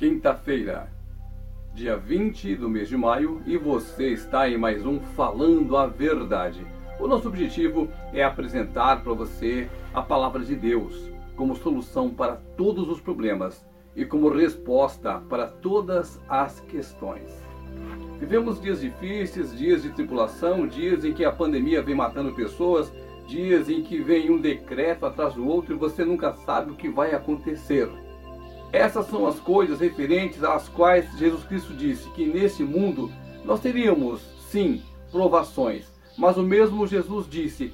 Quinta-feira, dia 20 do mês de maio, e você está em mais um Falando a Verdade. O nosso objetivo é apresentar para você a palavra de Deus como solução para todos os problemas e como resposta para todas as questões. Vivemos dias difíceis, dias de tribulação, dias em que a pandemia vem matando pessoas, dias em que vem um decreto atrás do outro e você nunca sabe o que vai acontecer. Essas são as coisas referentes às quais Jesus Cristo disse que nesse mundo nós teríamos, sim, provações. Mas o mesmo Jesus disse: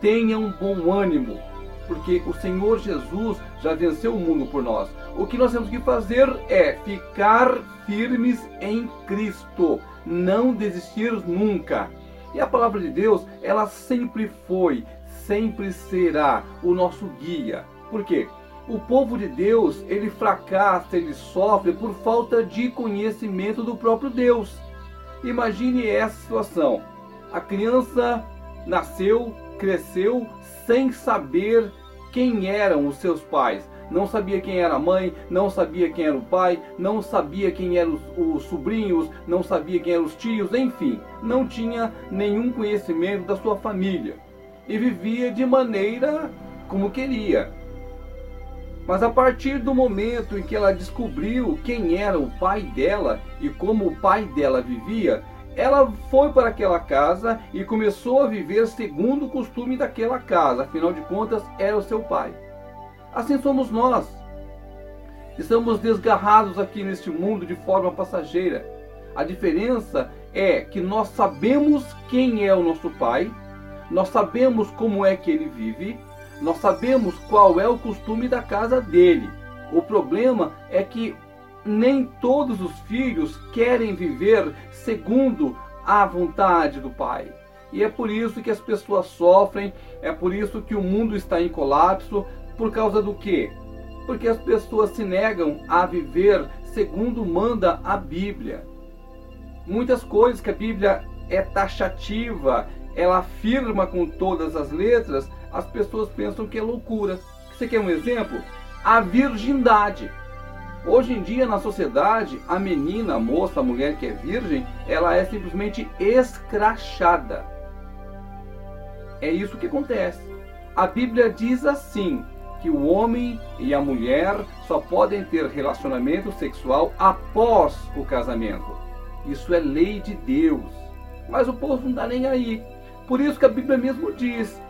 tenham bom ânimo, porque o Senhor Jesus já venceu o mundo por nós. O que nós temos que fazer é ficar firmes em Cristo, não desistir nunca. E a palavra de Deus, ela sempre foi, sempre será o nosso guia. Por quê? O povo de Deus, ele fracassa, ele sofre por falta de conhecimento do próprio Deus. Imagine essa situação. A criança nasceu, cresceu sem saber quem eram os seus pais. Não sabia quem era a mãe, não sabia quem era o pai, não sabia quem eram os, os sobrinhos, não sabia quem eram os tios, enfim, não tinha nenhum conhecimento da sua família e vivia de maneira como queria. Mas a partir do momento em que ela descobriu quem era o pai dela e como o pai dela vivia, ela foi para aquela casa e começou a viver segundo o costume daquela casa, afinal de contas, era o seu pai. Assim somos nós. Estamos desgarrados aqui neste mundo de forma passageira. A diferença é que nós sabemos quem é o nosso pai, nós sabemos como é que ele vive, nós sabemos qual é o costume da casa dele. O problema é que nem todos os filhos querem viver segundo a vontade do pai. E é por isso que as pessoas sofrem, é por isso que o mundo está em colapso, por causa do quê? Porque as pessoas se negam a viver segundo manda a Bíblia. Muitas coisas que a Bíblia é taxativa, ela afirma com todas as letras, as pessoas pensam que é loucura. Você quer um exemplo? A virgindade. Hoje em dia, na sociedade, a menina, a moça, a mulher que é virgem, ela é simplesmente escrachada. É isso que acontece. A Bíblia diz assim: que o homem e a mulher só podem ter relacionamento sexual após o casamento. Isso é lei de Deus. Mas o povo não está nem aí. Por isso que a Bíblia mesmo diz: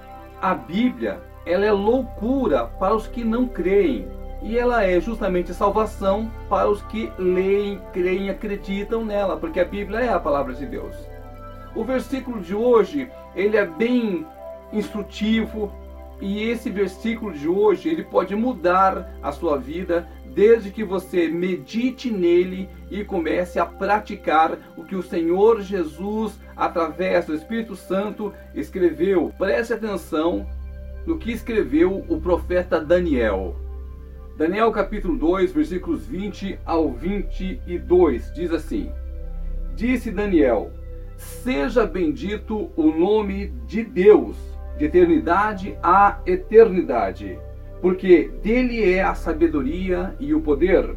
a Bíblia ela é loucura para os que não creem e ela é justamente salvação para os que leem, creem, acreditam nela, porque a Bíblia é a palavra de Deus. O versículo de hoje, ele é bem instrutivo, e esse versículo de hoje, ele pode mudar a sua vida desde que você medite nele e comece a praticar o que o Senhor Jesus, através do Espírito Santo, escreveu. Preste atenção no que escreveu o profeta Daniel. Daniel capítulo 2, versículos 20 ao 22, diz assim: Disse Daniel: Seja bendito o nome de Deus, de eternidade a eternidade, porque dele é a sabedoria e o poder.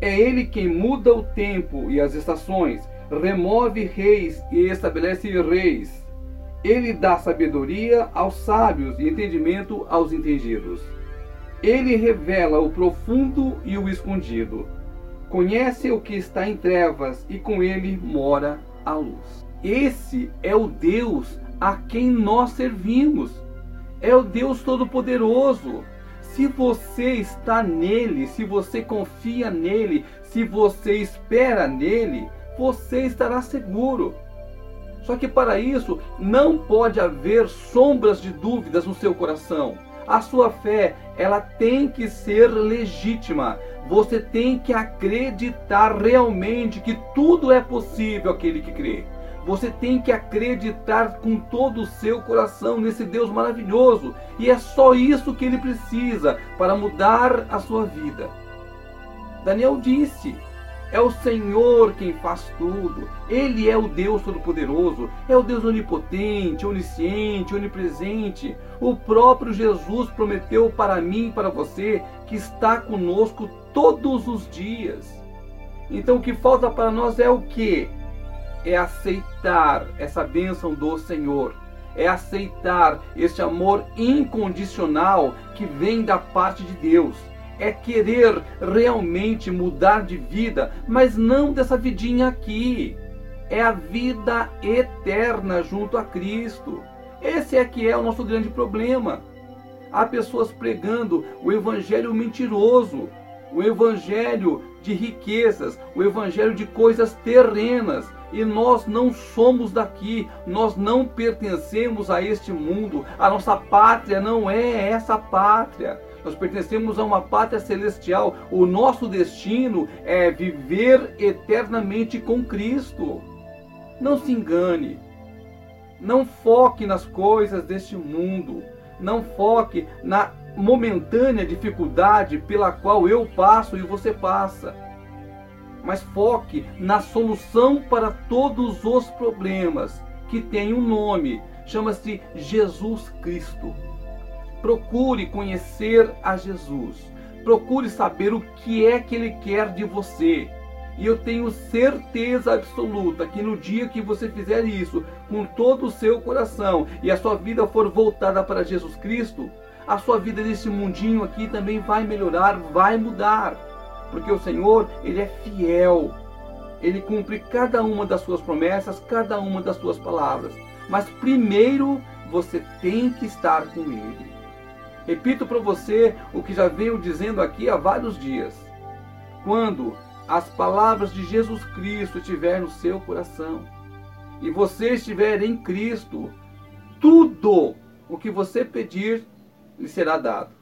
É ele quem muda o tempo e as estações, remove reis e estabelece reis. Ele dá sabedoria aos sábios e entendimento aos entendidos. Ele revela o profundo e o escondido. Conhece o que está em trevas e com ele mora a luz. Esse é o Deus a quem nós servimos. É o Deus Todo-Poderoso. Se você está nele, se você confia nele, se você espera nele, você estará seguro. Só que para isso não pode haver sombras de dúvidas no seu coração. A sua fé, ela tem que ser legítima. Você tem que acreditar realmente que tudo é possível aquele que crê. Você tem que acreditar com todo o seu coração nesse Deus maravilhoso. E é só isso que ele precisa para mudar a sua vida. Daniel disse: é o Senhor quem faz tudo. Ele é o Deus Todo-Poderoso. É o Deus onipotente, onisciente, onipresente. O próprio Jesus prometeu para mim e para você que está conosco todos os dias. Então o que falta para nós é o que? É aceitar essa bênção do Senhor. É aceitar esse amor incondicional que vem da parte de Deus. É querer realmente mudar de vida, mas não dessa vidinha aqui. É a vida eterna junto a Cristo. Esse é que é o nosso grande problema. Há pessoas pregando o evangelho mentiroso, o evangelho de riquezas, o evangelho de coisas terrenas. E nós não somos daqui, nós não pertencemos a este mundo, a nossa pátria não é essa pátria. Nós pertencemos a uma pátria celestial. O nosso destino é viver eternamente com Cristo. Não se engane. Não foque nas coisas deste mundo. Não foque na momentânea dificuldade pela qual eu passo e você passa. Mas foque na solução para todos os problemas, que tem um nome, chama-se Jesus Cristo. Procure conhecer a Jesus. Procure saber o que é que ele quer de você. E eu tenho certeza absoluta que no dia que você fizer isso com todo o seu coração e a sua vida for voltada para Jesus Cristo, a sua vida nesse mundinho aqui também vai melhorar, vai mudar. Porque o Senhor, ele é fiel. Ele cumpre cada uma das suas promessas, cada uma das suas palavras. Mas primeiro você tem que estar com ele. Repito para você o que já venho dizendo aqui há vários dias. Quando as palavras de Jesus Cristo estiver no seu coração e você estiver em Cristo, tudo o que você pedir lhe será dado.